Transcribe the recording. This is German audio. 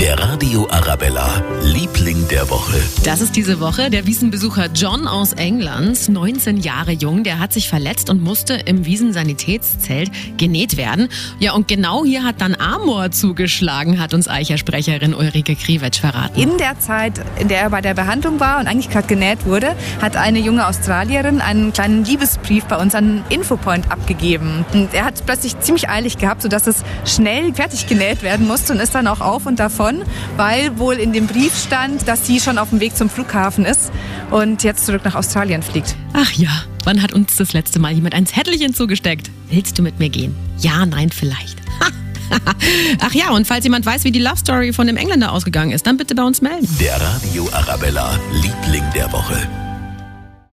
Der Radio Arabella, Liebling der Woche. Das ist diese Woche der Wiesenbesucher John aus England, 19 Jahre jung. Der hat sich verletzt und musste im Wiesensanitätszelt genäht werden. Ja, und genau hier hat dann Amor zugeschlagen, hat uns Eichersprecherin Ulrike Kriwetsch verraten. In der Zeit, in der er bei der Behandlung war und eigentlich gerade genäht wurde, hat eine junge Australierin einen kleinen Liebesbrief bei uns an Infopoint abgegeben. Und er hat es plötzlich ziemlich eilig gehabt, sodass es schnell fertig genäht werden musste und ist dann auch auf und davon weil wohl in dem Brief stand, dass sie schon auf dem Weg zum Flughafen ist und jetzt zurück nach Australien fliegt. Ach ja, wann hat uns das letzte Mal jemand ein Zettelchen zugesteckt? Willst du mit mir gehen? Ja, nein, vielleicht. Ach ja, und falls jemand weiß, wie die Love Story von dem Engländer ausgegangen ist, dann bitte bei uns melden. Der Radio Arabella, Liebling der Woche.